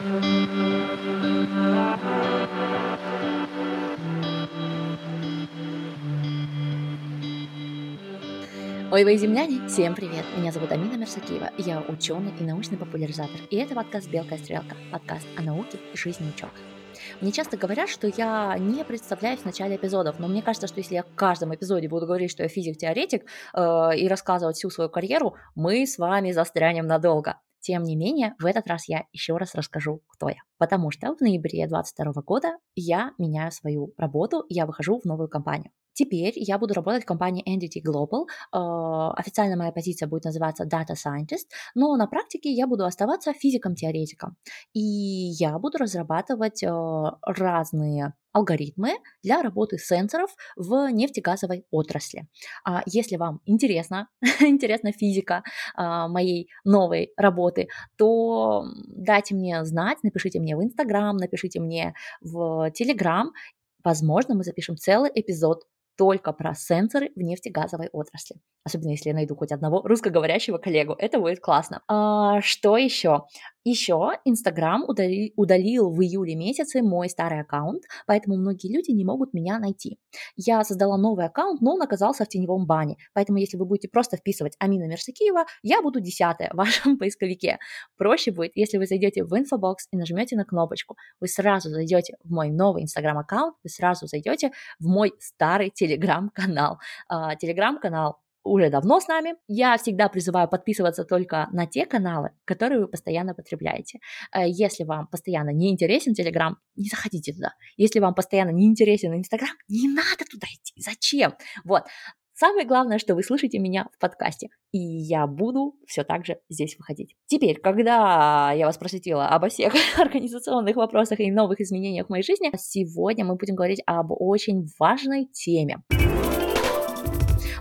Ой, вы земляне, всем привет! Меня зовут Амина Мерсакиева, я ученый и научный популяризатор, и это подкаст «Белка и стрелка», подкаст о науке и жизни ученых. Мне часто говорят, что я не представляюсь в начале эпизодов, но мне кажется, что если я в каждом эпизоде буду говорить, что я физик-теоретик э, и рассказывать всю свою карьеру, мы с вами застрянем надолго. Тем не менее, в этот раз я еще раз расскажу, кто я. Потому что в ноябре 2022 года я меняю свою работу, я выхожу в новую компанию. Теперь я буду работать в компании Entity Global. Э, официально моя позиция будет называться Data Scientist, но на практике я буду оставаться физиком-теоретиком. И я буду разрабатывать э, разные алгоритмы для работы сенсоров в нефтегазовой отрасли. А если вам интересно, интересна физика а, моей новой работы, то дайте мне знать, напишите мне в Инстаграм, напишите мне в Телеграм. Возможно, мы запишем целый эпизод только про сенсоры в нефтегазовой отрасли. Особенно если я найду хоть одного русскоговорящего коллегу. Это будет классно. А, что еще? Еще Инстаграм удали, удалил в июле месяце мой старый аккаунт, поэтому многие люди не могут меня найти. Я создала новый аккаунт, но он оказался в теневом бане. Поэтому если вы будете просто вписывать Амина Мерсакиева, я буду десятая в вашем поисковике. Проще будет, если вы зайдете в инфобокс и нажмете на кнопочку. Вы сразу зайдете в мой новый Инстаграм аккаунт, вы сразу зайдете в мой старый телеграм-канал. А, телеграм-канал уже давно с нами. Я всегда призываю подписываться только на те каналы, которые вы постоянно потребляете. Э, если вам постоянно не интересен Telegram, не заходите туда. Если вам постоянно не интересен Instagram, не надо туда идти. Зачем? Вот. Самое главное, что вы слышите меня в подкасте, и я буду все так же здесь выходить. Теперь, когда я вас просветила обо всех организационных вопросах и новых изменениях в моей жизни, сегодня мы будем говорить об очень важной теме.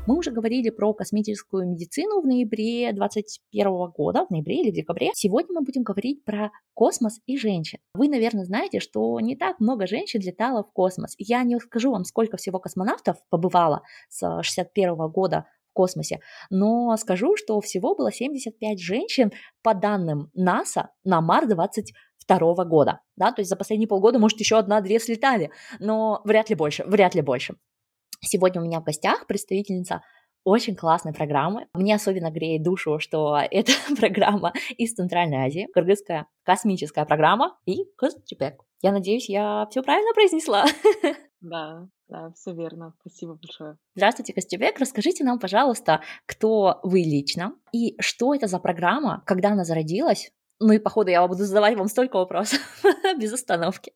Мы уже говорили про косметическую медицину в ноябре 2021 года, в ноябре или в декабре. Сегодня мы будем говорить про космос и женщин. Вы, наверное, знаете, что не так много женщин летало в космос. Я не скажу вам, сколько всего космонавтов побывало с 61 года в космосе, но скажу, что всего было 75 женщин по данным НАСА на Марс 22 года, да, то есть за последние полгода, может, еще одна-две слетали, но вряд ли больше, вряд ли больше. Сегодня у меня в гостях представительница очень классной программы. Мне особенно греет душу, что это программа из Центральной Азии, кыргызская космическая программа и Кызчепек. Я надеюсь, я все правильно произнесла. Да, да, все верно. Спасибо большое. Здравствуйте, Костюбек. Расскажите нам, пожалуйста, кто вы лично и что это за программа, когда она зародилась. Ну и, походу, я буду задавать вам столько вопросов без остановки.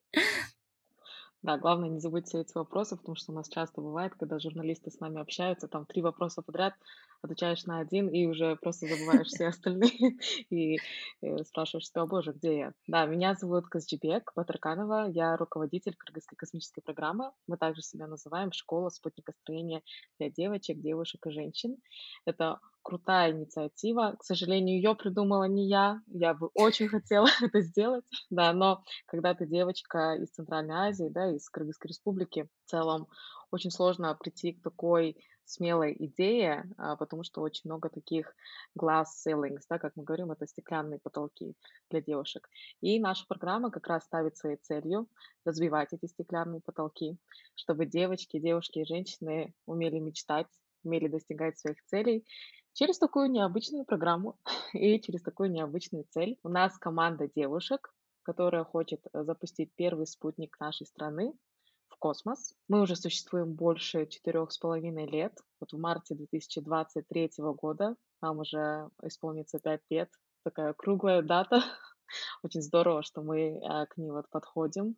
Да, главное не забудьте эти вопросы, потому что у нас часто бывает, когда журналисты с нами общаются, там три вопроса подряд, отвечаешь на один и уже просто забываешь все остальные и э, спрашиваешь себя, о боже, где я? Да, меня зовут Казджибек Батарканова, я руководитель Кыргызской космической программы. Мы также себя называем «Школа спутникостроения для девочек, девушек и женщин». Это крутая инициатива. К сожалению, ее придумала не я. Я бы очень хотела это сделать, да, но когда ты девочка из Центральной Азии, да, из Кыргызской республики в целом, очень сложно прийти к такой смелой идее, а, потому что очень много таких glass ceilings, да, как мы говорим, это стеклянные потолки для девушек. И наша программа как раз ставит своей целью развивать эти стеклянные потолки, чтобы девочки, девушки и женщины умели мечтать, умели достигать своих целей через такую необычную программу и через такую необычную цель. У нас команда девушек, которая хочет э, запустить первый спутник нашей страны космос. Мы уже существуем больше четырех с половиной лет. Вот в марте 2023 года нам уже исполнится пять лет. Такая круглая дата. Очень здорово, что мы э, к ней вот подходим.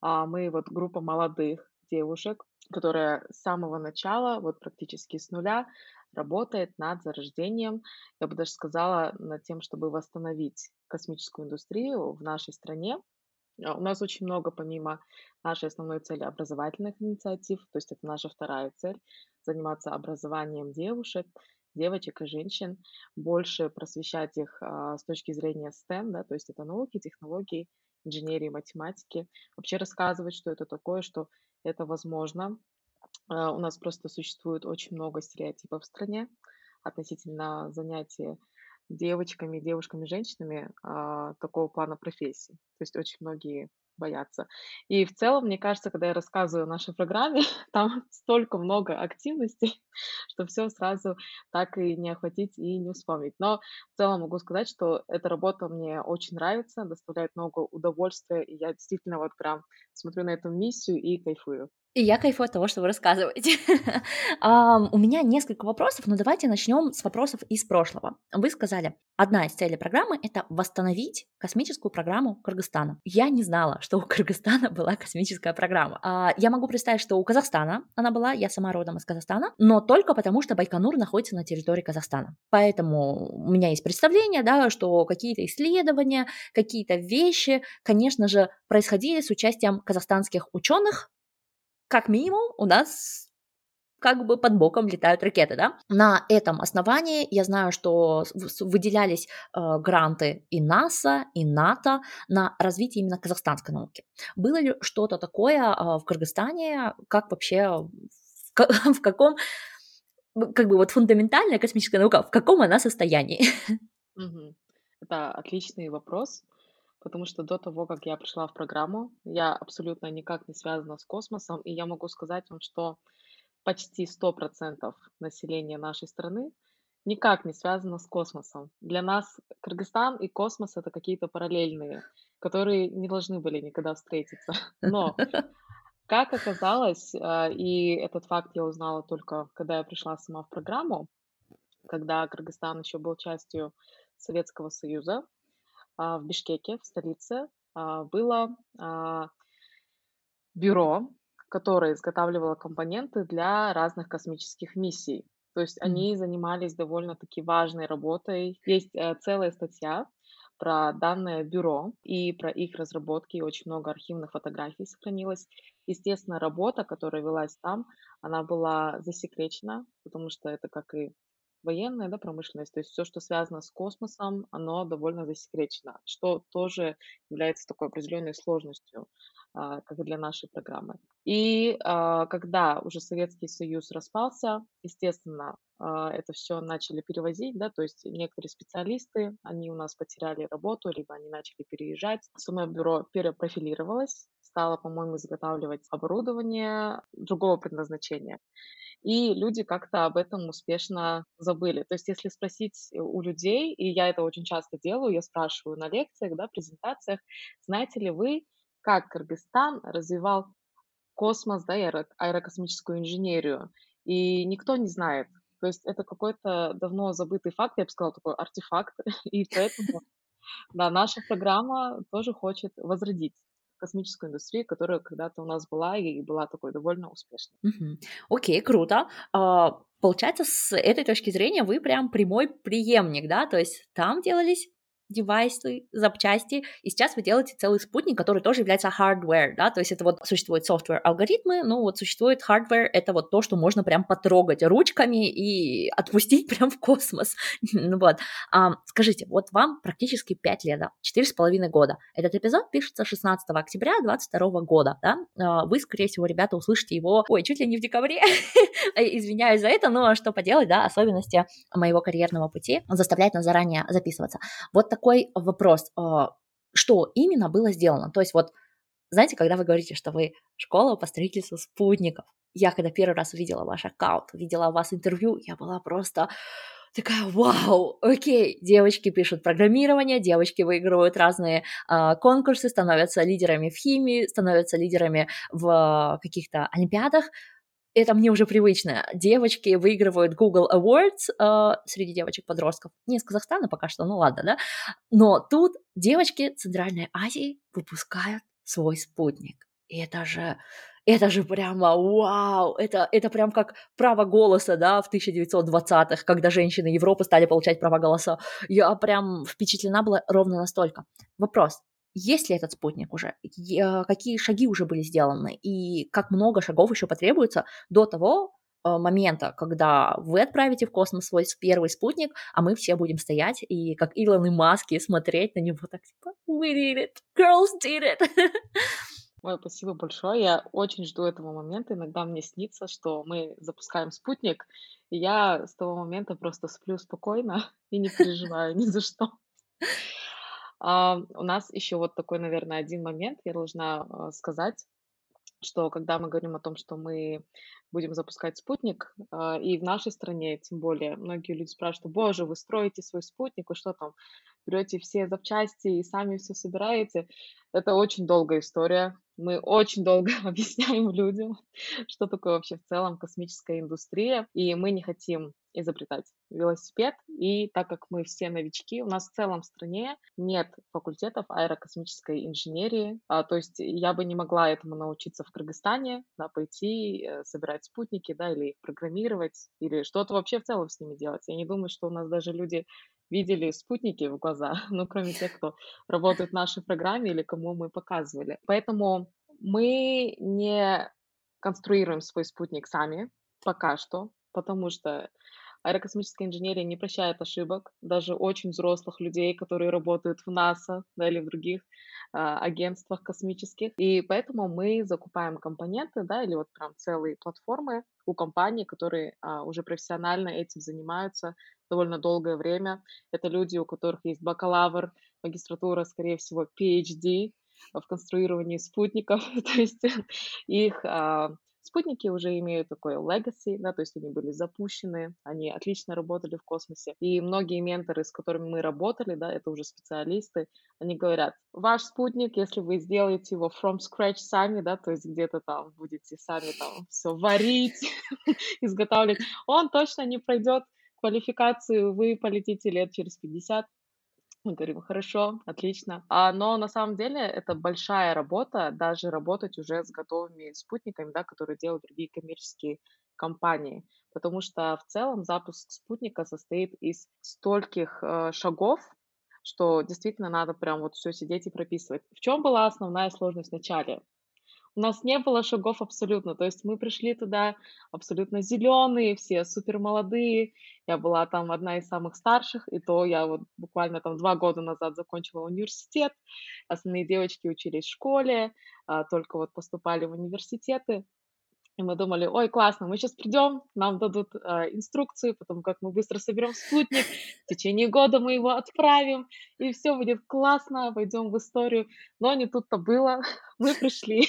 А мы вот группа молодых девушек, которая с самого начала, вот практически с нуля, работает над зарождением, я бы даже сказала, над тем, чтобы восстановить космическую индустрию в нашей стране. А, у нас очень много, помимо нашей основной цели, образовательных инициатив, то есть это наша вторая цель, заниматься образованием девушек, девочек и женщин, больше просвещать их а, с точки зрения STEM, да, то есть это науки, технологии, инженерии, математики, вообще рассказывать, что это такое, что это возможно, а, у нас просто существует очень много стереотипов в стране относительно занятия девочками, девушками, женщинами а, такого плана профессий. То есть очень многие боятся. И в целом, мне кажется, когда я рассказываю о нашей программе, там столько много активностей, что все сразу так и не охватить и не вспомнить. Но в целом могу сказать, что эта работа мне очень нравится, доставляет много удовольствия, и я действительно вот прям смотрю на эту миссию и кайфую. И я кайфую от того, что вы рассказываете. um, у меня несколько вопросов, но давайте начнем с вопросов из прошлого. Вы сказали, одна из целей программы — это восстановить космическую программу Кыргызстана. Я не знала, что у Кыргызстана была космическая программа. Uh, я могу представить, что у Казахстана она была, я сама родом из Казахстана, но только потому, что Байконур находится на территории Казахстана. Поэтому у меня есть представление, да, что какие-то исследования, какие-то вещи, конечно же, происходили с участием казахстанских ученых, как минимум у нас как бы под боком летают ракеты, да. На этом основании я знаю, что выделялись э, гранты и НАСА, и НАТО на развитие именно казахстанской науки. Было ли что-то такое э, в Кыргызстане, как вообще, в, каком, как бы вот фундаментальная космическая наука, в каком она состоянии? Это отличный вопрос потому что до того, как я пришла в программу, я абсолютно никак не связана с космосом, и я могу сказать вам, что почти 100% населения нашей страны никак не связано с космосом. Для нас Кыргызстан и космос — это какие-то параллельные, которые не должны были никогда встретиться. Но, как оказалось, а, и этот факт я узнала только, когда я пришла сама в программу, когда Кыргызстан еще был частью Советского Союза, а, в Бишкеке, в столице, а, было а, бюро, которое изготавливало компоненты для разных космических миссий. То есть они занимались довольно-таки важной работой. Есть э, целая статья про данное бюро и про их разработки, очень много архивных фотографий сохранилось. Естественно, работа, которая велась там, она была засекречена, потому что это, как и военная, да, промышленность, то есть все, что связано с космосом, оно довольно засекречено, что тоже является такой определенной сложностью, а, как и для нашей программы. И а, когда уже Советский Союз распался, естественно, это все начали перевозить, да, то есть некоторые специалисты, они у нас потеряли работу, либо они начали переезжать. Самое бюро перепрофилировалось, стало, по-моему, изготавливать оборудование другого предназначения и люди как-то об этом успешно забыли. То есть если спросить у людей, и я это очень часто делаю, я спрашиваю на лекциях, да, презентациях, знаете ли вы, как Кыргызстан развивал космос, да, аэрокосмическую инженерию, и никто не знает. То есть это какой-то давно забытый факт, я бы сказала, такой артефакт, и поэтому, да, наша программа тоже хочет возродить космическую индустрию, которая когда-то у нас была и была такой довольно успешной. Окей, круто. А, получается, с этой точки зрения вы прям прямой преемник, да? То есть там делались девайсы, запчасти, и сейчас вы делаете целый спутник, который тоже является hardware, да, то есть это вот существует software алгоритмы, ну вот существует hardware, это вот то, что можно прям потрогать ручками и отпустить прям в космос, ну вот. А, скажите, вот вам практически 5 лет, да, 4,5 года. Этот эпизод пишется 16 октября 2022 года, да, а, вы, скорее всего, ребята, услышите его, ой, чуть ли не в декабре, извиняюсь за это, но что поделать, да, особенности моего карьерного пути заставляют нас заранее записываться. Вот так такой вопрос, а, что именно было сделано? То есть вот, знаете, когда вы говорите, что вы школа по строительству спутников, я когда первый раз увидела ваш аккаунт, увидела у вас интервью, я была просто такая, вау, окей, девочки пишут программирование, девочки выигрывают разные э, конкурсы, становятся лидерами в химии, становятся лидерами в каких-то олимпиадах, это мне уже привычно. Девочки выигрывают Google Awards э, среди девочек-подростков. Не из Казахстана пока что, ну ладно, да? Но тут девочки Центральной Азии выпускают свой спутник. И это же, это же прямо вау! Это, это прям как право голоса, да, в 1920-х, когда женщины Европы стали получать право голоса. Я прям впечатлена была ровно настолько. Вопрос, есть ли этот спутник уже, а, какие шаги уже были сделаны и как много шагов еще потребуется до того а, момента, когда вы отправите в космос свой первый спутник, а мы все будем стоять и как Илон и Маски смотреть на него так типа «We did it! Girls did it!» Ой, спасибо большое. Я очень жду этого момента. Иногда мне снится, что мы запускаем спутник, И я с того момента просто сплю спокойно и не переживаю ни за что. А, у нас еще вот такой, наверное, один момент я должна а, сказать, что когда мы говорим о том, что мы будем запускать спутник, а, и в нашей стране, тем более, многие люди спрашивают, боже, вы строите свой спутник, вы что там, берете все запчасти и сами все собираете. Это очень долгая история. Мы очень долго объясняем людям, что такое вообще в целом космическая индустрия, и мы не хотим изобретать велосипед. И так как мы все новички, у нас в целом в стране нет факультетов аэрокосмической инженерии. А, то есть я бы не могла этому научиться в Кыргызстане, да, пойти э, собирать спутники, да, или их программировать, или что-то вообще в целом с ними делать. Я не думаю, что у нас даже люди видели спутники в глаза, ну, кроме тех, кто работает в нашей программе или кому мы показывали. Поэтому мы не конструируем свой спутник сами пока что, потому что Аэрокосмическая инженерия не прощает ошибок, даже очень взрослых людей, которые работают в НАСА да, или в других а, агентствах космических. И поэтому мы закупаем компоненты, да, или вот прям целые платформы у компаний, которые а, уже профессионально этим занимаются довольно долгое время. Это люди, у которых есть бакалавр, магистратура, скорее всего, PhD в конструировании спутников. То есть их а, Спутники уже имеют такой legacy, да, то есть они были запущены, они отлично работали в космосе. И многие менторы, с которыми мы работали, да, это уже специалисты, они говорят, ваш спутник, если вы сделаете его from scratch сами, да, то есть где-то там будете сами там все варить, изготавливать, он точно не пройдет квалификацию, вы полетите лет через 50, мы говорим, хорошо, отлично. А, но на самом деле это большая работа, даже работать уже с готовыми спутниками, да, которые делают другие коммерческие компании. Потому что в целом запуск спутника состоит из стольких э, шагов, что действительно надо прям вот все сидеть и прописывать. В чем была основная сложность в начале? У нас не было шагов абсолютно. То есть мы пришли туда абсолютно зеленые, все супер молодые. Я была там одна из самых старших, и то я вот буквально там два года назад закончила университет. Остальные девочки учились в школе, а, только вот поступали в университеты. И мы думали, ой, классно, мы сейчас придем, нам дадут э, инструкцию, потому как мы быстро соберем спутник, в течение года мы его отправим, и все будет классно, пойдем в историю. Но не тут-то было, мы пришли,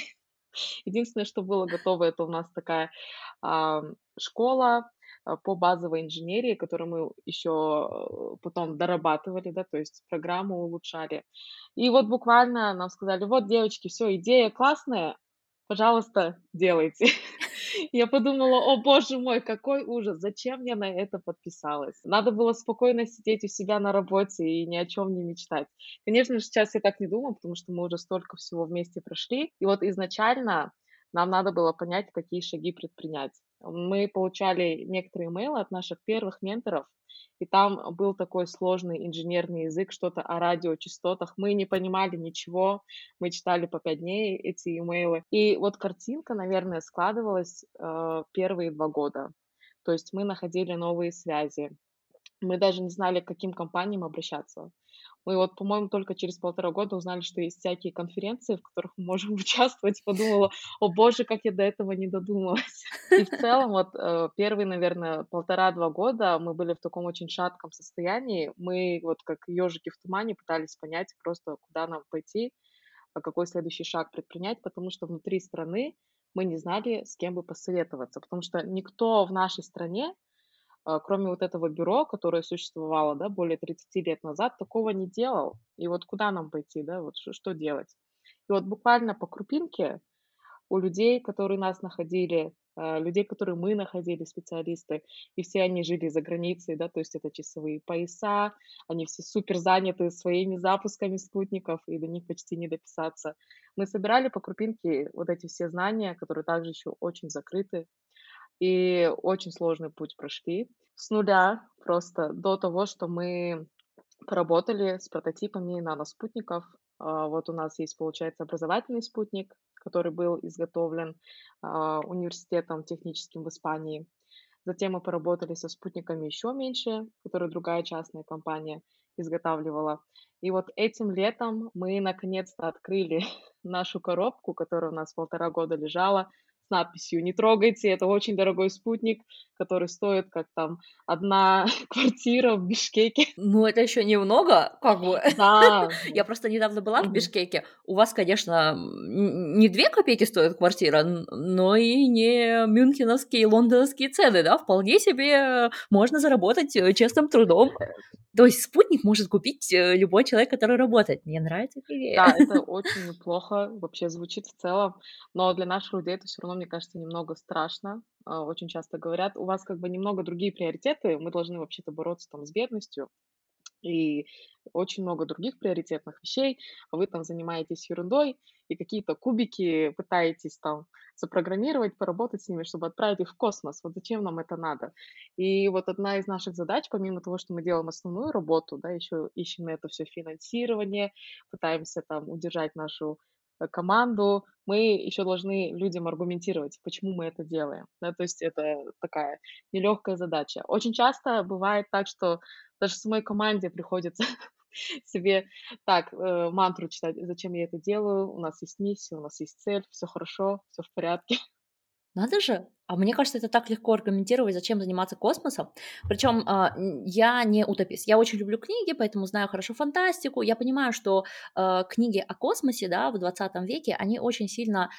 Единственное, что было готово, это у нас такая а, школа а, по базовой инженерии, которую мы еще э, потом дорабатывали, да, то есть программу улучшали. И вот буквально нам сказали, вот, девочки, все, идея классная, пожалуйста, делайте. Я подумала, о боже мой, какой ужас, зачем я на это подписалась? Надо было спокойно сидеть у себя на работе и ни о чем не мечтать. Конечно сейчас я так не думаю, потому что мы уже столько всего вместе прошли. И вот изначально нам надо было понять, какие шаги предпринять. Мы получали некоторые имейлы от наших первых менторов, и там был такой сложный инженерный язык, что-то о радиочастотах. Мы не понимали ничего, мы читали по пять дней эти имейлы. И вот картинка, наверное, складывалась э, первые два года. То есть мы находили новые связи. Мы даже не знали, к каким компаниям обращаться. Мы вот, по-моему, только через полтора года узнали, что есть всякие конференции, в которых мы можем участвовать. Подумала, о боже, как я до этого не додумалась. И в целом вот э, первые, наверное, полтора-два года мы были в таком очень шатком состоянии. Мы вот как ежики в тумане пытались понять просто, куда нам пойти, а какой следующий шаг предпринять, потому что внутри страны мы не знали, с кем бы посоветоваться, потому что никто в нашей стране кроме вот этого бюро, которое существовало, да, более 30 лет назад, такого не делал. И вот куда нам пойти, да, вот что делать? И вот буквально по крупинке у людей, которые нас находили, а, людей, которые мы находили, специалисты, и все они жили за границей, да, то есть это часовые пояса, они все супер заняты своими запусками спутников, и до них почти не дописаться. Мы собирали по крупинке вот эти все знания, которые также еще очень закрыты, и очень сложный путь прошли. С нуля просто до того, что мы поработали с прототипами наноспутников. А, вот у нас есть, получается, образовательный спутник, который был изготовлен а, университетом техническим в Испании. Затем мы поработали со спутниками еще меньше, которые другая частная компания изготавливала. И вот этим летом мы наконец-то открыли нашу коробку, которая у нас полтора года лежала, с надписью «Не трогайте, это очень дорогой спутник, который стоит как там одна квартира в Бишкеке». Ну, это еще немного, как бы. Да. Я просто недавно была в Бишкеке. У вас, конечно, не две копейки стоит квартира, но и не мюнхеновские, лондонские цены, да, вполне себе можно заработать э, честным трудом. То есть спутник может купить э, любой человек, который работает. Мне нравится эта идея. Да, это очень неплохо вообще звучит в целом, но для наших людей это все равно, мне кажется, немного страшно. А, очень часто говорят, у вас как бы немного другие приоритеты, мы должны вообще-то бороться там с бедностью, и очень много других приоритетных вещей, а вы там занимаетесь ерундой и какие-то кубики пытаетесь там запрограммировать, поработать с ними, чтобы отправить их в космос. Вот зачем нам это надо? И вот одна из наших задач, помимо того, что мы делаем основную работу, да, еще ищем это все финансирование, пытаемся там удержать нашу команду, мы еще должны людям аргументировать, почему мы это делаем. Да, то есть это такая нелегкая задача. Очень часто бывает так, что даже самой команде приходится себе так э, мантру читать, зачем я это делаю, у нас есть миссия, у нас есть цель, все хорошо, все в порядке. Надо же! А мне кажется, это так легко аргументировать, зачем заниматься космосом. Причем а, я не утопист. Я очень люблю книги, поэтому знаю хорошо фантастику. Я понимаю, что а, книги о космосе да, в 20 веке, они очень сильно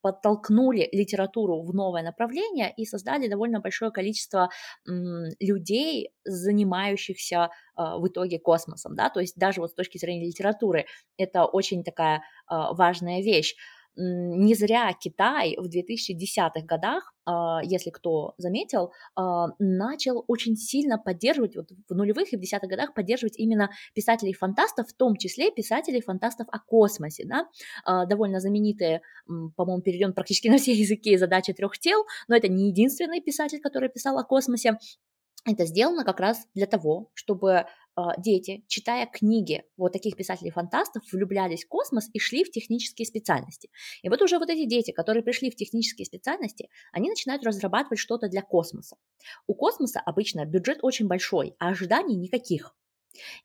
подтолкнули литературу в новое направление и создали довольно большое количество людей, занимающихся а, в итоге космосом. Да? То есть даже вот с точки зрения литературы это очень такая важная вещь не зря Китай в 2010-х годах, а, если кто заметил, а, начал очень сильно поддерживать, вот в нулевых и в десятых годах поддерживать именно писателей-фантастов, в том числе писателей-фантастов о космосе, да, а, довольно знаменитые, по-моему, переведен практически на все языки задача трех тел, но это не единственный писатель, который писал о космосе, это сделано как раз для того, чтобы дети, читая книги вот таких писателей-фантастов, влюблялись в космос и шли в технические специальности. И вот уже вот эти дети, которые пришли в технические специальности, они начинают разрабатывать что-то для космоса. У космоса обычно бюджет очень большой, а ожиданий никаких.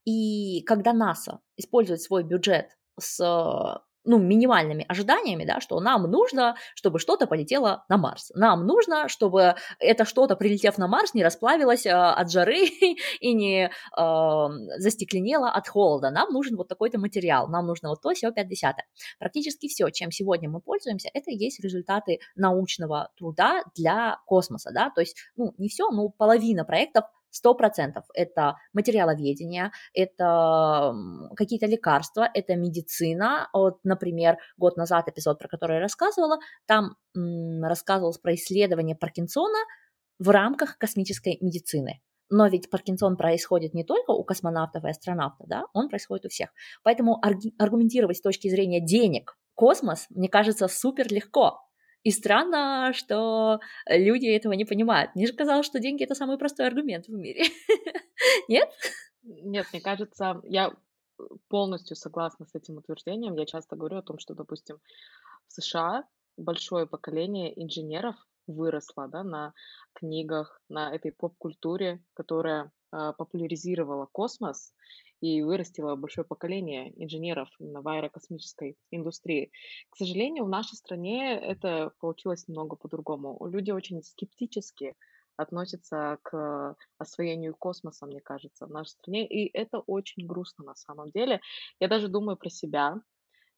И когда НАСА использует свой бюджет с ну, минимальными ожиданиями, да, что нам нужно, чтобы что-то полетело на Марс. Нам нужно, чтобы это что-то, прилетев на Марс, не расплавилось э, от жары и не э, застекленело от холода. Нам нужен вот такой-то материал, нам нужно вот то, все, 50 Практически все, чем сегодня мы пользуемся, это и есть результаты научного труда для космоса, да, то есть, ну, не все, но половина проектов Сто процентов это материаловедение, это какие-то лекарства, это медицина. Вот, например, год назад эпизод, про который я рассказывала, там рассказывалось про исследование Паркинсона в рамках космической медицины. Но ведь Паркинсон происходит не только у космонавтов и астронавтов, да, он происходит у всех. Поэтому аргументировать с точки зрения денег космос, мне кажется, супер легко. И странно, что люди этого не понимают. Мне же казалось, что деньги это самый простой аргумент в мире. Нет? Нет, мне кажется, я полностью согласна с этим утверждением. Я часто говорю о том, что, допустим, в США большое поколение инженеров выросло да, на книгах, на этой поп-культуре, которая э, популяризировала космос и вырастила большое поколение инженеров именно в аэрокосмической индустрии. К сожалению, в нашей стране это получилось немного по-другому. Люди очень скептически относятся к освоению космоса, мне кажется, в нашей стране, и это очень грустно на самом деле. Я даже думаю про себя.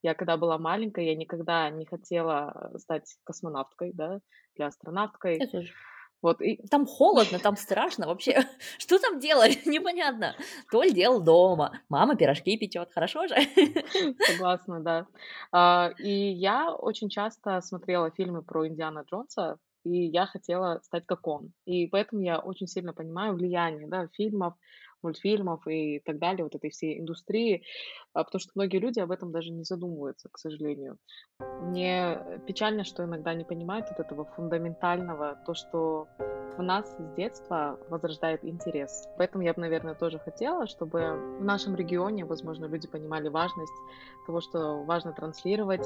Я когда была маленькая, я никогда не хотела стать космонавткой, да, для астронавткой. Я тоже. Вот, и... Там холодно, там страшно вообще. Что там делать? Непонятно. Толь делал дома, мама пирожки печет, хорошо же? Согласна, да. А, и я очень часто смотрела фильмы про Индиана Джонса, и я хотела стать как он. И поэтому я очень сильно понимаю влияние да, фильмов, мультфильмов и так далее, вот этой всей индустрии, а, потому что многие люди об этом даже не задумываются, к сожалению. Мне печально, что иногда не понимают вот этого фундаментального, то, что в нас с детства возрождает интерес. Поэтому я бы, наверное, тоже хотела, чтобы в нашем регионе, возможно, люди понимали важность того, что важно транслировать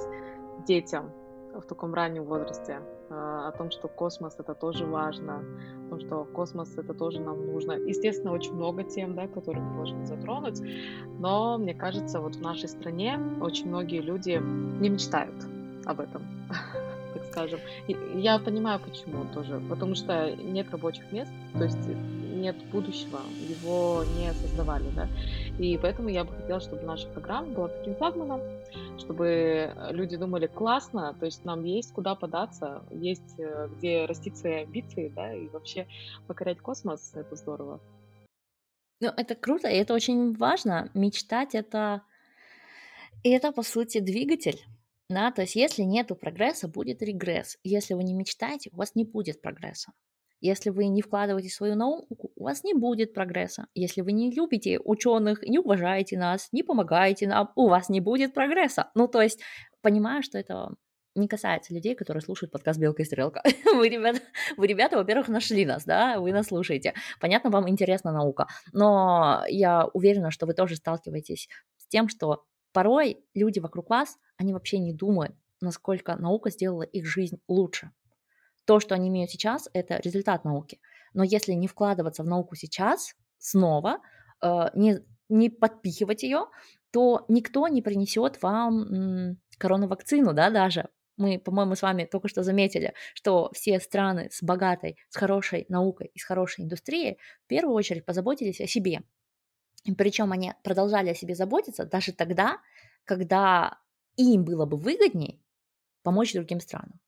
детям в таком раннем возрасте, а, о том, что космос это тоже важно, о том, что космос это тоже нам нужно. Естественно, очень много тем, да, которые мы должны затронуть, но мне кажется, вот в нашей стране очень многие люди не мечтают об этом. так скажем. Я понимаю, почему тоже. Потому что нет рабочих мест, то есть нет будущего, его не создавали, да. И поэтому я бы хотела, чтобы наша программа была таким флагманом, чтобы люди думали классно, то есть нам есть куда податься, есть э, где растить свои амбиции, да, и вообще покорять космос, это здорово. Ну, это круто, и это очень важно. Мечтать это, и это по сути двигатель. Да, то есть если нету прогресса, будет регресс. Если вы не мечтаете, у вас не будет прогресса. Если вы не вкладываете свою науку, у вас не будет прогресса. Если вы не любите ученых, не уважаете нас, не помогаете нам, у вас не будет прогресса. Ну, то есть, понимаю, что это не касается людей, которые слушают подкаст «Белка и стрелка». Вы, ребята, вы, ребята, во-первых, нашли нас, да, вы нас слушаете. Понятно, вам интересна наука, но я уверена, что вы тоже сталкиваетесь с тем, что порой люди вокруг вас, они вообще не думают, насколько наука сделала их жизнь лучше. То, что они имеют сейчас, это результат науки. Но если не вкладываться в науку сейчас, снова, э, не, не подпихивать ее, то никто не принесет вам коронавакцину, да, даже. Мы, по-моему, с вами только что заметили, что все страны с богатой, с хорошей наукой и с хорошей индустрией в первую очередь позаботились о себе. Причем они продолжали о себе заботиться даже тогда, когда им было бы выгоднее помочь другим странам.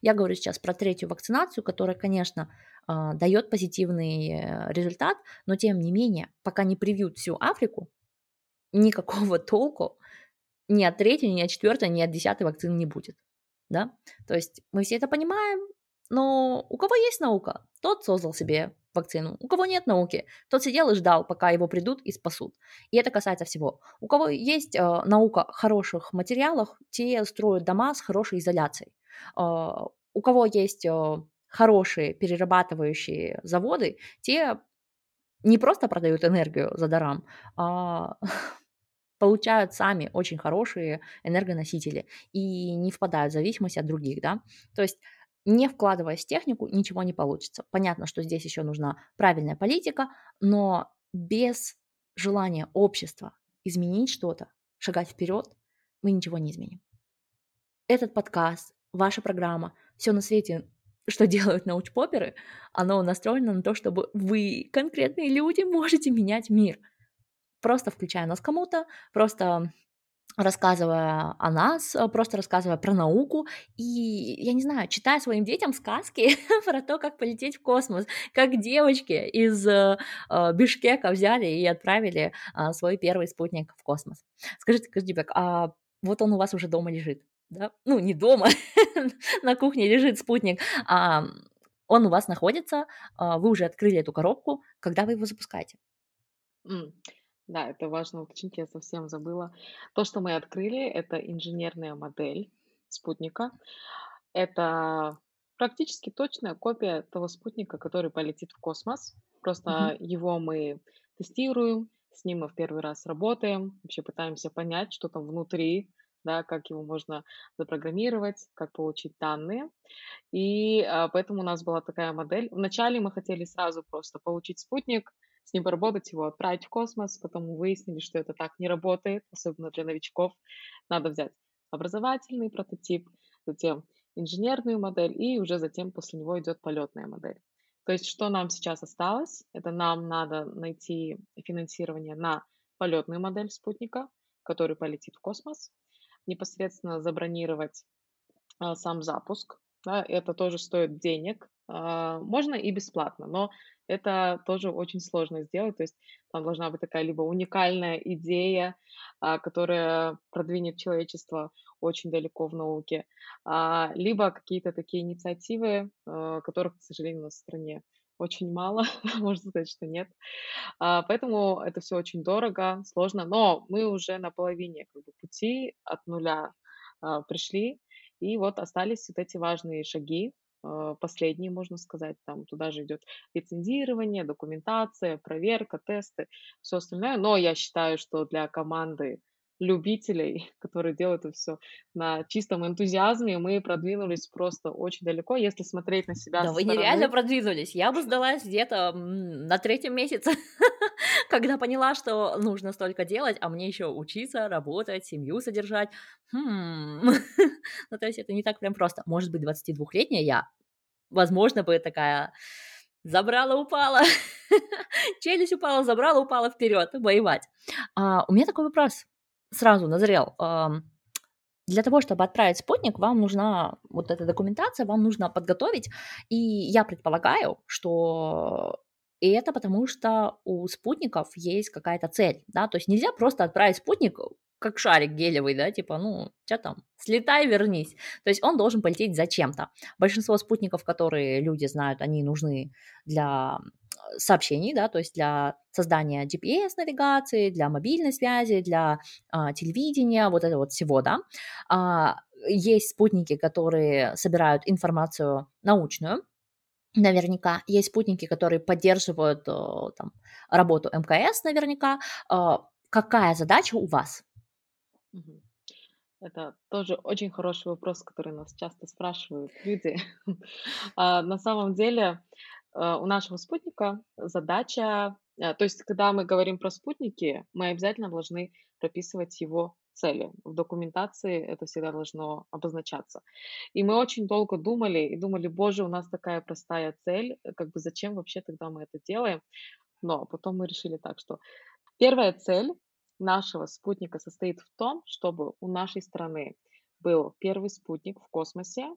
Я говорю сейчас про третью вакцинацию, которая, конечно, а, дает позитивный э, результат, но тем не менее, пока не привьют всю Африку, никакого толку ни от третьей, ни от четвертой, ни от десятой вакцины не будет. Да? То есть мы все это понимаем, но у кого есть наука, тот создал себе вакцину. У кого нет науки, тот сидел и ждал, пока его придут и спасут. И это касается всего. У кого есть э, наука хороших материалах, те строят дома с хорошей изоляцией. А, у кого есть а, хорошие перерабатывающие заводы, те не просто продают энергию за даром, а получают сами очень хорошие энергоносители и не впадают в зависимость от других, да. То есть не вкладываясь в технику, ничего не получится. Понятно, что здесь еще нужна правильная политика, но без желания общества изменить что-то, шагать вперед, мы ничего не изменим. Этот подкаст ваша программа, все на свете, что делают научпоперы, оно настроено на то, чтобы вы, конкретные люди, можете менять мир. Просто включая нас кому-то, просто рассказывая о нас, просто рассказывая про науку и, я не знаю, читая своим детям сказки про то, как полететь в космос, как девочки из э, Бишкека взяли и отправили э, свой первый спутник в космос. Скажите, Каздибек, а вот он у вас уже дома лежит да, ну не дома, на кухне лежит спутник, а он у вас находится, а, вы уже открыли эту коробку, когда вы его запускаете? М, Да, это важно уточнить, я совсем забыла. То, что мы открыли, это инженерная модель спутника. Это практически точная копия того спутника, который полетит в космос. Просто его мы тестируем, с ним мы в первый раз работаем, вообще пытаемся понять, что там внутри, да, как его можно запрограммировать, как получить данные. И а, поэтому у нас была такая модель. Вначале мы хотели сразу просто получить спутник, с ним поработать, его отправить в космос, потом выяснили, что это так не работает, особенно для новичков. Надо взять образовательный прототип, затем инженерную модель, и уже затем после него идет полетная модель. То есть что нам сейчас осталось? Это нам надо найти финансирование на полетную модель спутника, который полетит в космос непосредственно забронировать а, сам запуск. Это тоже стоит денег. А, можно и бесплатно, но это тоже очень сложно сделать. То есть там должна быть такая либо уникальная идея, а, которая продвинет человечество очень далеко в науке, либо какие-то такие инициативы, которых, к сожалению, у нас в стране очень мало, можно сказать, что нет. А, поэтому это все очень дорого, сложно, но мы уже на половине как бы, пути от нуля а, пришли, и вот остались вот эти важные шаги, а, последние, можно сказать, там туда же идет лицензирование, документация, проверка, тесты, все остальное. Но я считаю, что для команды любителей, которые делают это все на чистом энтузиазме. Мы продвинулись просто очень далеко. Если смотреть на себя Да вы нереально стороны, продвинулись. Я бы сдалась где-то на третьем месяце, когда поняла, что нужно столько делать, а мне еще учиться, работать, семью содержать. Хм. Ну, то есть это не так прям просто. Может быть, 22-летняя я, возможно, бы такая забрала, упала, челюсть упала, забрала, упала вперед, воевать. А, у меня такой вопрос сразу назрел. Для того, чтобы отправить спутник, вам нужна вот эта документация, вам нужно подготовить. И я предполагаю, что и это потому, что у спутников есть какая-то цель, да, то есть нельзя просто отправить спутник как шарик гелевый, да, типа, ну, что там, слетай, вернись. То есть он должен полететь зачем-то. Большинство спутников, которые люди знают, они нужны для сообщений, да, то есть для создания GPS-навигации, для мобильной связи, для а, телевидения, вот этого вот всего, да. А, есть спутники, которые собирают информацию научную, наверняка. Есть спутники, которые поддерживают там, работу МКС, наверняка. А, какая задача у вас? Это тоже очень хороший вопрос, который нас часто спрашивают люди. А, На самом деле у нашего спутника задача, э, то есть когда мы говорим про спутники, мы обязательно должны прописывать его цели. В документации это всегда должно обозначаться. И мы очень долго думали и думали, боже, у нас такая простая цель, э, как бы зачем вообще тогда мы это делаем? Но потом мы решили так, что первая цель нашего спутника состоит в том, чтобы у нашей страны был первый спутник в космосе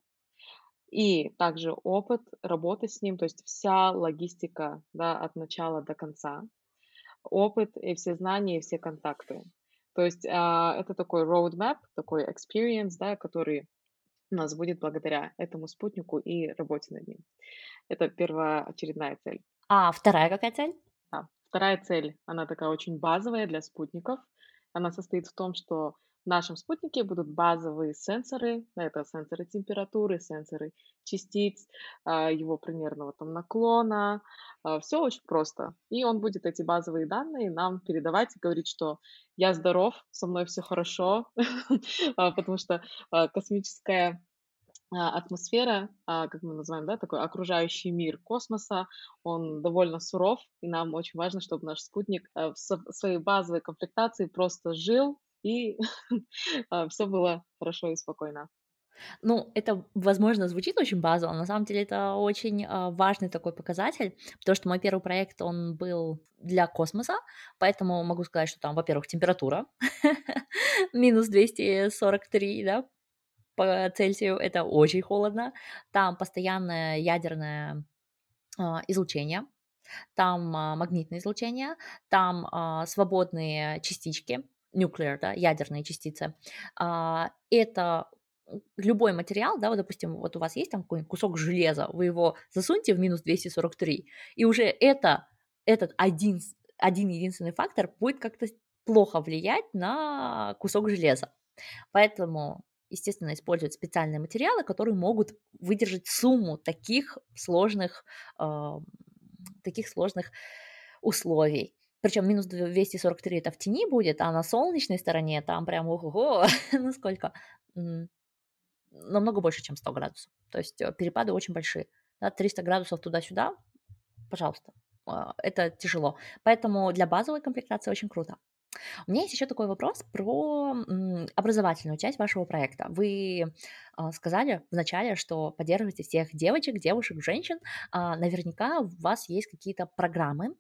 и также опыт работы с ним, то есть вся логистика да, от начала до конца, опыт и все знания и все контакты. То есть а, это такой roadmap, такой experience, да, который у нас будет благодаря этому спутнику и работе над ним. Это первоочередная цель. А вторая какая цель? Да. Вторая цель, она такая очень базовая для спутников. Она состоит в том, что в нашем спутнике будут базовые сенсоры, это сенсоры температуры, сенсоры частиц, а, его примерного там наклона. Все очень просто. И он будет эти базовые данные нам передавать и говорить, что я здоров, со мной все хорошо, а, потому что а, космическая а, атмосфера, а, как мы называем, да, такой окружающий мир космоса, он довольно суров, и нам очень важно, чтобы наш спутник э, в своей базовой комплектации просто жил, и все было хорошо и спокойно. Ну, это, возможно, звучит очень базово, но на самом деле это очень а, важный такой показатель, потому что мой первый проект, он был для космоса, поэтому могу сказать, что там, во-первых, температура минус 243, да, по Цельсию, это очень холодно, там постоянное ядерное а, излучение, там а, магнитное излучение, там а, свободные частички, nuclear, да, ядерные частицы. А, это любой материал, да, вот, допустим, вот у вас есть там какой-нибудь кусок железа, вы его засуньте в минус 243, и уже это, этот один, один единственный фактор будет как-то плохо влиять на кусок железа. Поэтому, естественно, используют специальные материалы, которые могут выдержать сумму таких сложных, э, таких сложных условий. Причем минус 243 это в тени будет, а на солнечной стороне там прям ого, ну сколько? намного больше, чем 100 градусов. То есть э, перепады очень большие. Да, 300 градусов туда-сюда, пожалуйста, а, это тяжело. Поэтому для базовой комплектации очень круто. У меня есть еще такой вопрос про образовательную часть вашего проекта. Вы а, сказали вначале, что поддерживаете всех девочек, девушек, женщин. А, наверняка у вас есть какие-то программы,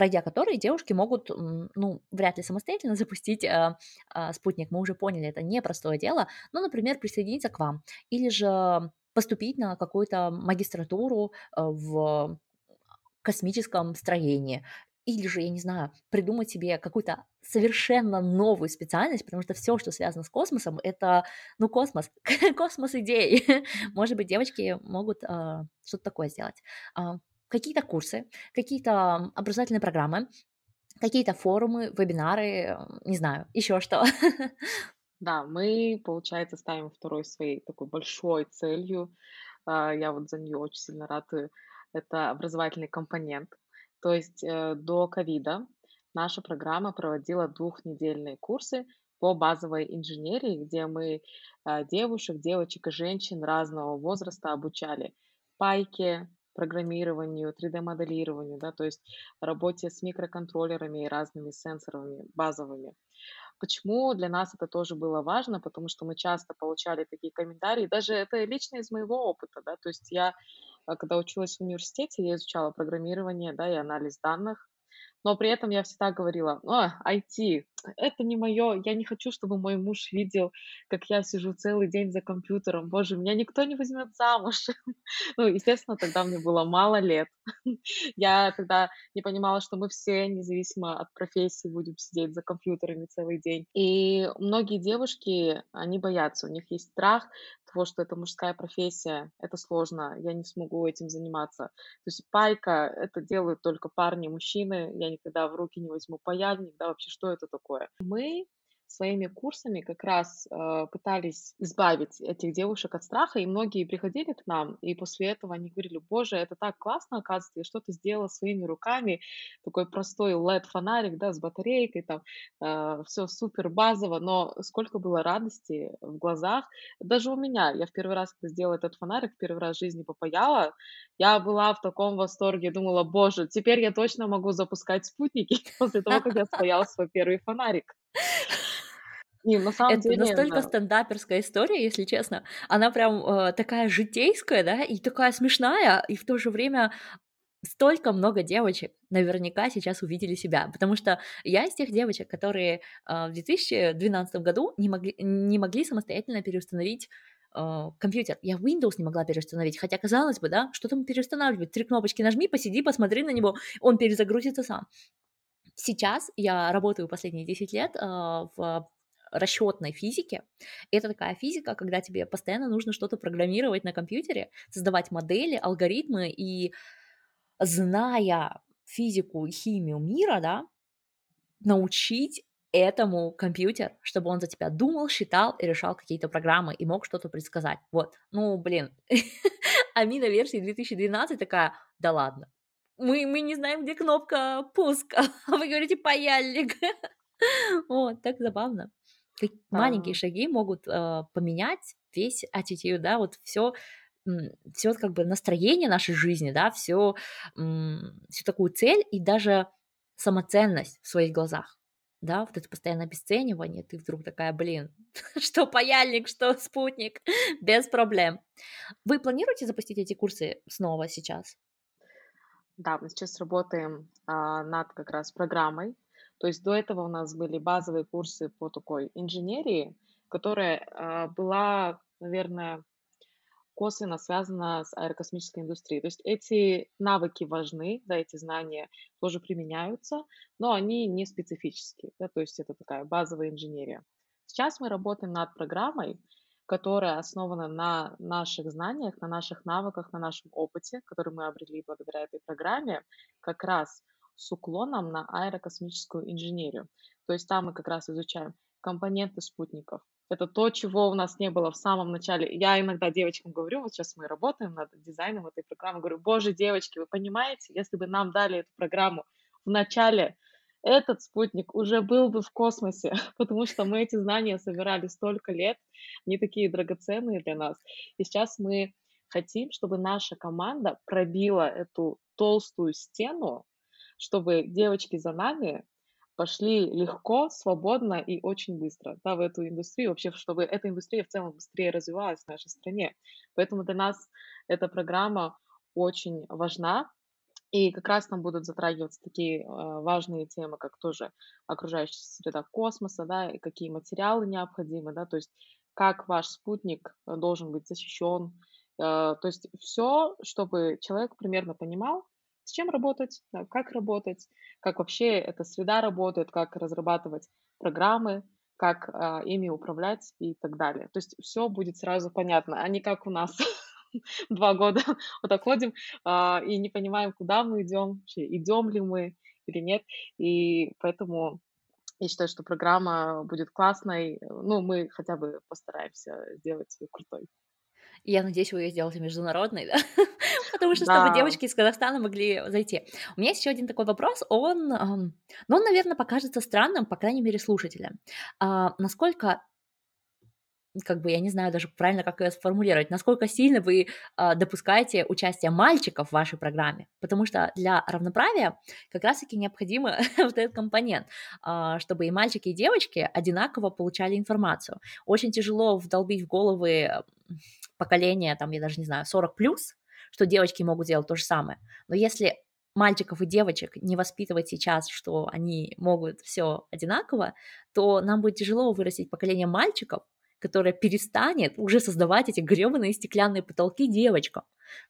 пройдя которые девушки могут, ну, вряд ли самостоятельно запустить э, э, спутник. Мы уже поняли, это непростое дело. Ну, например, присоединиться к вам или же поступить на какую-то магистратуру э, в космическом строении или же, я не знаю, придумать себе какую-то совершенно новую специальность, потому что все, что связано с космосом, это, ну, космос, космос идей. Может быть, девочки могут э, что-то такое сделать. Какие-то курсы, какие-то образовательные программы, какие-то форумы, вебинары, не знаю, еще что. Да, мы, получается, ставим второй своей такой большой целью. А, я вот за нее очень сильно ратую. Это образовательный компонент. То есть э, до ковида наша программа проводила двухнедельные курсы по базовой инженерии, где мы а, девушек, девочек и женщин разного возраста обучали пайке, программированию, 3D-моделированию, да, то есть работе с микроконтроллерами и разными сенсорами базовыми. Почему для нас это тоже было важно? Потому что мы часто получали такие комментарии, даже это лично из моего опыта, да, то есть я, а, когда училась в университете, я изучала программирование, да, и анализ данных, но при этом я всегда говорила: "А, IT- это не мое, я не хочу, чтобы мой муж видел, как я сижу целый день за компьютером. Боже, меня никто не возьмет замуж". Ну, естественно, тогда мне было мало лет. Я тогда не понимала, что мы все, независимо от профессии, будем сидеть за компьютерами целый день. И многие девушки, они боятся, у них есть страх того, что это мужская профессия, это сложно, я не смогу этим заниматься. То есть пайка- это делают только парни, мужчины, я никогда в руки не возьму паяльник, да, вообще, что это такое? Мы своими курсами как раз э, пытались избавить этих девушек от страха, и многие приходили к нам, и после этого они говорили, боже, это так классно, оказывается, я что-то сделала своими руками, такой простой LED-фонарик, да, с батарейкой, там, э, все супер базово, но сколько было радости в глазах, даже у меня, я в первый раз, когда сделала этот фонарик, первый раз в жизни попаяла, я была в таком восторге, думала, боже, теперь я точно могу запускать спутники после того, как я спаяла свой первый фонарик. И на самом Это деле, настолько да. стендаперская история, если честно. Она прям э, такая житейская, да, и такая смешная, и в то же время столько много девочек наверняка сейчас увидели себя, потому что я из тех девочек, которые э, в 2012 году не могли, не могли самостоятельно переустановить э, компьютер. Я Windows не могла переустановить, хотя казалось бы, да, что там переустанавливать? Три кнопочки нажми, посиди, посмотри на него, он перезагрузится сам. Сейчас я работаю последние 10 лет э, в расчетной физике. Это такая физика, когда тебе постоянно нужно что-то программировать на компьютере, создавать модели, алгоритмы, и зная физику и химию мира, да, научить этому компьютер, чтобы он за тебя думал, считал и решал какие-то программы и мог что-то предсказать. Вот, ну, блин, Амина версии 2012 такая, да ладно, мы, мы не знаем, где кнопка пуска, а вы говорите паяльник. Вот, так забавно как маленькие шаги могут э, поменять весь attitude, да, вот все все как бы настроение нашей жизни, да, все, всю такую цель и даже самоценность в своих глазах, да, вот это постоянное обесценивание, ты вдруг такая, блин, что паяльник, что спутник, без проблем. Вы планируете запустить эти курсы снова сейчас? Да, мы сейчас работаем а, над как раз программой, то есть до этого у нас были базовые курсы по такой инженерии, которая а, была, наверное, косвенно связана с аэрокосмической индустрией. То есть эти навыки важны, да, эти знания тоже применяются, но они не специфические, да, то есть это такая базовая инженерия. Сейчас мы работаем над программой, которая основана на наших знаниях, на наших навыках, на нашем опыте, который мы обрели благодаря этой программе, как раз с уклоном на аэрокосмическую инженерию. То есть там мы как раз изучаем компоненты спутников. Это то, чего у нас не было в самом начале. Я иногда девочкам говорю, вот сейчас мы работаем над дизайном этой программы, говорю, боже, девочки, вы понимаете, если бы нам дали эту программу в начале, этот спутник уже был бы в космосе, потому что мы эти знания собирали столько лет, они такие драгоценные для нас. И сейчас мы хотим, чтобы наша команда пробила эту толстую стену чтобы девочки за нами пошли легко, свободно и очень быстро да, в эту индустрию, вообще, чтобы эта индустрия в целом быстрее развивалась в нашей стране. Поэтому для нас эта программа очень важна, и как раз там будут затрагиваться такие э, важные темы, как тоже окружающая среда космоса, да, и какие материалы необходимы, да, то есть как ваш спутник э, должен быть защищен, э, то есть все, чтобы человек примерно понимал, с чем работать, как работать, как вообще эта среда работает, как разрабатывать программы, как а, ими управлять и так далее. То есть все будет сразу понятно, а не как у нас два года вот так ходим а, и не понимаем, куда мы идем, вообще идем ли мы или нет. И поэтому я считаю, что программа будет классной. Ну, мы хотя бы постараемся сделать ее крутой. Я надеюсь, вы ее сделаете международной, да? Потому что чтобы Да. девочки из Казахстана могли зайти. У меня есть еще один такой вопрос. Он, ну, он, наверно, покажется странным, по крайней мере, слушателям. А, насколько как бы я не знаю даже правильно, как её сформулировать, насколько сильно вы, а, допускаете участие мальчиков в вашей программе? Потому что для равноправия как раз таки необходимо вот этот компонент, а, чтобы и мальчики, и девочки одинаково получали информацию. Очень тяжело вдолбить в головы, поколения, там, я даже не знаю, 40 плюс, что девочки могут делать то же самое. Но если мальчиков и девочек не воспитывать сейчас, что они могут всё одинаково, то нам будет тяжело вырастить поколение мальчиков, которое перестанет уже создавать эти грёбаные стеклянные потолки девочкам.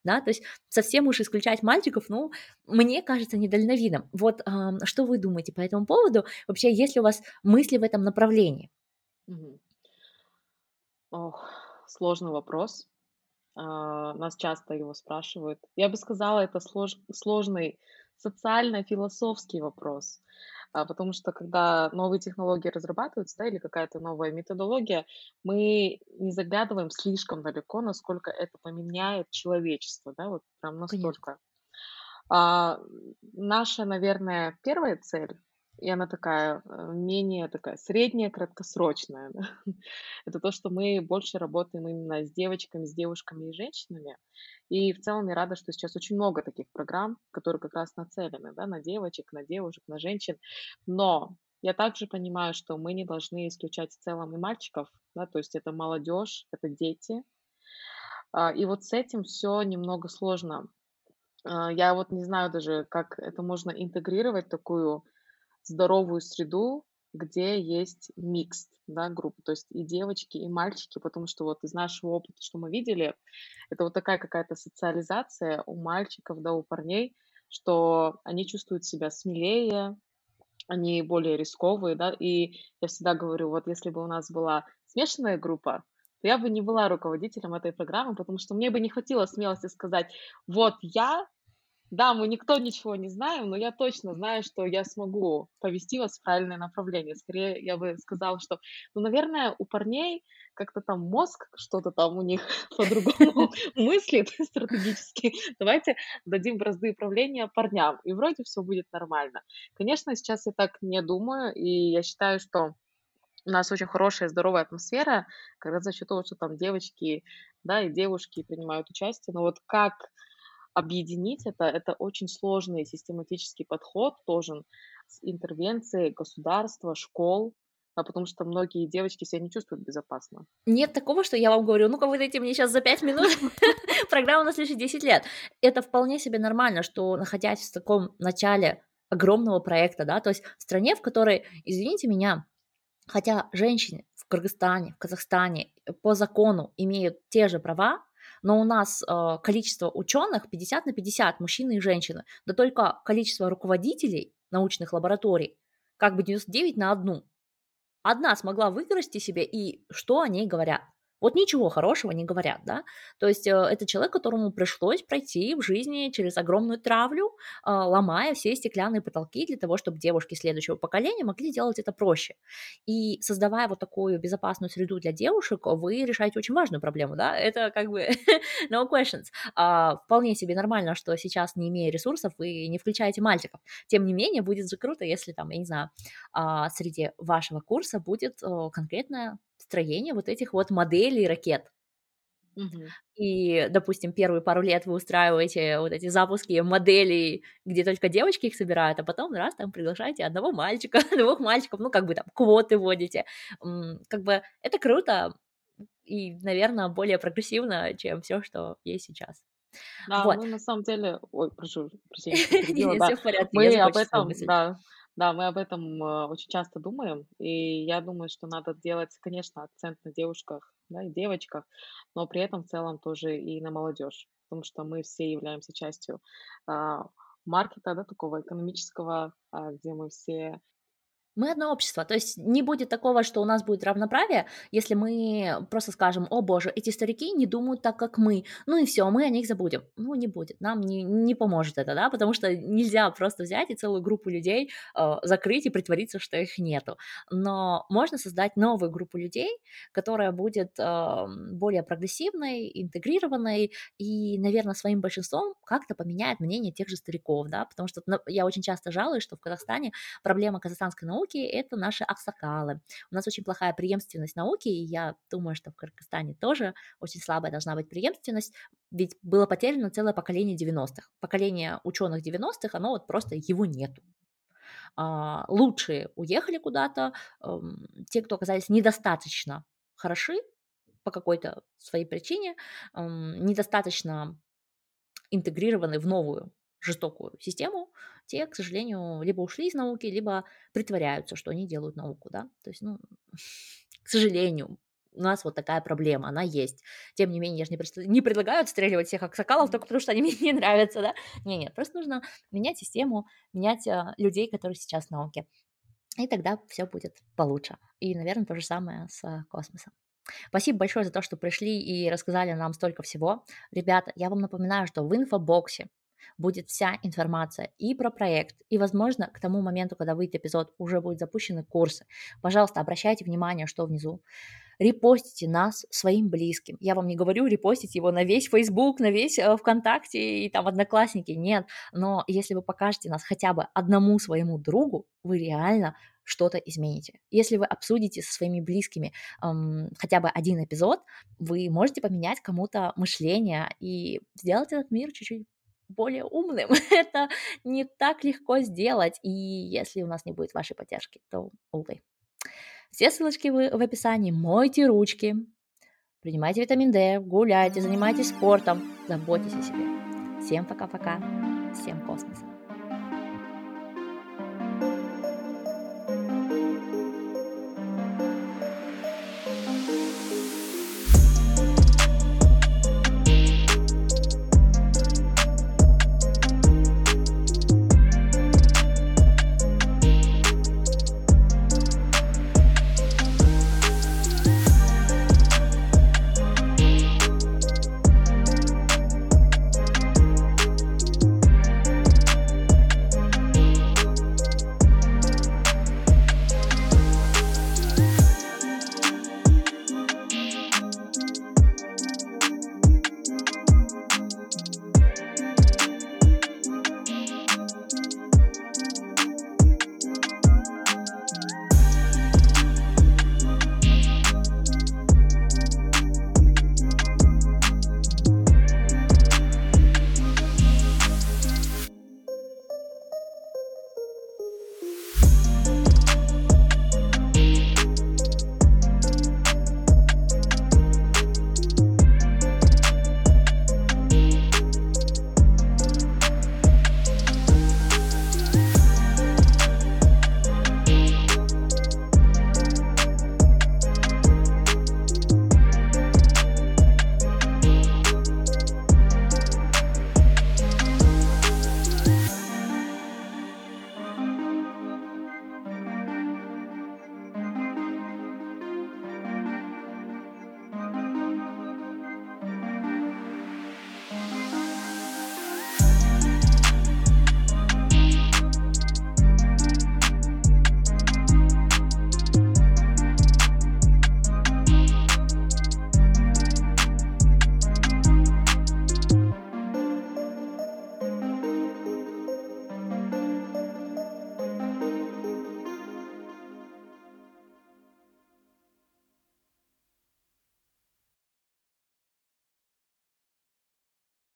Да, то есть совсем уж исключать мальчиков, ну, мне кажется недальновидным. Вот, ам, что вы думаете по этому поводу? Вообще, есть ли у вас мысли в этом направлении? Ох, сложный вопрос. А, нас часто его спрашивают. Я бы сказала, это слож сложный социально-философский вопрос. А, потому что когда новые технологии разрабатываются, да, или какая-то новая методология, мы не заглядываем слишком далеко, насколько это поменяет человечество, да, вот прям Конечно. настолько. А, наша, наверное, первая цель, и она такая, э, менее такая средняя, краткосрочная, это то, что мы больше работаем именно с девочками, с девушками и женщинами. И в целом я рада, что сейчас очень много таких программ, которые как раз нацелены, да, на девочек, на девушек, на женщин. Но я также понимаю, что мы не должны исключать в целом и мальчиков, да, то есть это молодежь, это дети. А, и вот с этим всё немного сложно. А, я вот не знаю даже, как это можно интегрировать, такую здоровую среду, где есть микс, да, групп, то есть и девочки, и мальчики. Потому что вот из нашего опыта, что мы видели, это вот такая какая-то социализация у мальчиков, да, у парней, что они чувствуют себя смелее, они более рисковые, да. И я всегда говорю, вот если бы у нас была смешанная группа, то я бы не была руководителем этой программы, потому что мне бы не хватило смелости сказать: "Вот я, да, мы никто ничего не знаем, но я точно знаю, что я смогу повести вас в правильное направление". Скорее, я бы сказала, что, ну, наверное, у парней как-то там мозг, что-то там у них по-другому мыслит стратегически. Давайте дадим бразды правления парням, и вроде всё будет нормально. Конечно, сейчас я так не думаю, и я считаю, что у нас очень хорошая, здоровая атмосфера раз за счет того, что там девочки, да, и девушки принимают участие. Но вот как объединить это- это очень сложный систематический подход должен с интервенцией государства, школ, а, потому что многие девочки себя не чувствуют безопасно. Нет такого, что я вам говорю: "Ну-ка, вы дайте мне щас за 5 минут программу на следующие 10 лет". Это вполне себе нормально, что, находясь в таком начале огромного проекта, да, то есть в стране, в которой, извините меня, хотя женщины в Кыргызстане, в Казахстане, э, по закону имеют те же права, но у нас, а, количество учёных 50 на 50, мужчины и женщины. Да только количество руководителей научных лабораторий как бы 99 на 1. 1 смогла вырасти себе, и что о ней говорят? Вот ничего хорошего не говорят, да. То есть, э, это человек, которому пришлось пройти в жизни через огромную травлю, а, ломая все стеклянные потолки для того, чтобы девушки следующего поколения могли делать это проще. И создавая вот такую безопасную среду для девушек, вы решаете очень важную проблему, да. Это как бы no questions. А, вполне себе нормально, что сейчас, не имея ресурсов, вы не включаете мальчиков. Тем не менее, будет же круто, если там, я не знаю, а, среди вашего курса будет, э, конкретное строение вот этих вот моделей ракет. И, допустим, первые пару лет вы устраиваете вот эти запуски моделей, где только девочки их собирают, а потом раз там приглашаете 1 мальчика, 2 мальчиков, ну, как бы там квоты вводите. Как бы это круто и, наверно, более прогрессивно, чем всё, что есть сейчас. Да, Вот. мы на самом деле ой, прошу прощения, перебила, да. Мы об этом, да, да, мы об этом, э, очень часто думаем, и я думаю, что надо делать, конечно, акцент на девушках, да, и девочках, но при этом в целом тоже и на молодежь, потому что мы все являемся частью, а, маркета, да, такого экономического, а, где мы все Мы одно общество, то есть не будет такого, что у нас будет равноправие, если мы просто скажем, о боже, эти старики не думают так, как мы, ну и все, мы о них забудем. Ну, не будет, нам не, не поможет это, да, потому что нельзя просто взять и целую группу людей э, закрыть и притвориться, что их нету. Но можно создать новую группу людей, которая будет э, более прогрессивной, интегрированной и, наверное, своим большинством как-то поменяет мнение тех же стариков, да, потому что я очень часто жалуюсь, что в Казахстане проблема казахстанской науки науки – это наши аксакалы. У нас очень плохая преемственность науки, и я думаю, что в Кыргызстане тоже очень слабая должна быть преемственность, ведь было потеряно целое поколение 90-х. Поколение ученых 90-х, оно вот просто его нету. А, лучшие уехали куда-то, те, кто оказались недостаточно хороши по какой-то своей причине, недостаточно интегрированы в новую жестокую систему, те, к сожалению, либо ушли из науки, либо притворяются, что они делают науку, да, то есть, ну, к сожалению, у нас вот такая проблема, она есть. Тем не менее, я же не, пред... не предлагаю отстреливать всех аксакалов только потому, что они мне не нравятся, да? Не-не, просто нужно менять систему, менять а, людей, которые сейчас в науке. И тогда все будет получше. И, наверное, то же самое с а, космосом. Спасибо большое за то, что пришли и рассказали нам столько всего. Ребята, я вам напоминаю, что в инфобоксе будет вся информация и про проект, и, возможно, к тому моменту, когда выйдет эпизод, уже будут запущены курсы. Пожалуйста, обращайте внимание, что внизу. Репостите нас своим близким. Я вам не говорю репостить его на весь Facebook, на весь э, ВКонтакте и там Одноклассники, нет. Но если вы покажете нас хотя бы одному своему другу, вы реально что-то измените. Если вы обсудите со своими близкими эм, хотя бы один эпизод, вы можете поменять кому-то мышление и сделать этот мир чуть-чуть более умным. Это не так легко сделать, и если у нас не будет вашей поддержки, то, увы. Все ссылочки в, в описании. Мойте ручки, принимайте витамин D, гуляйте, занимайтесь спортом, заботьтесь о себе. Всем пока-пока, всем космоса.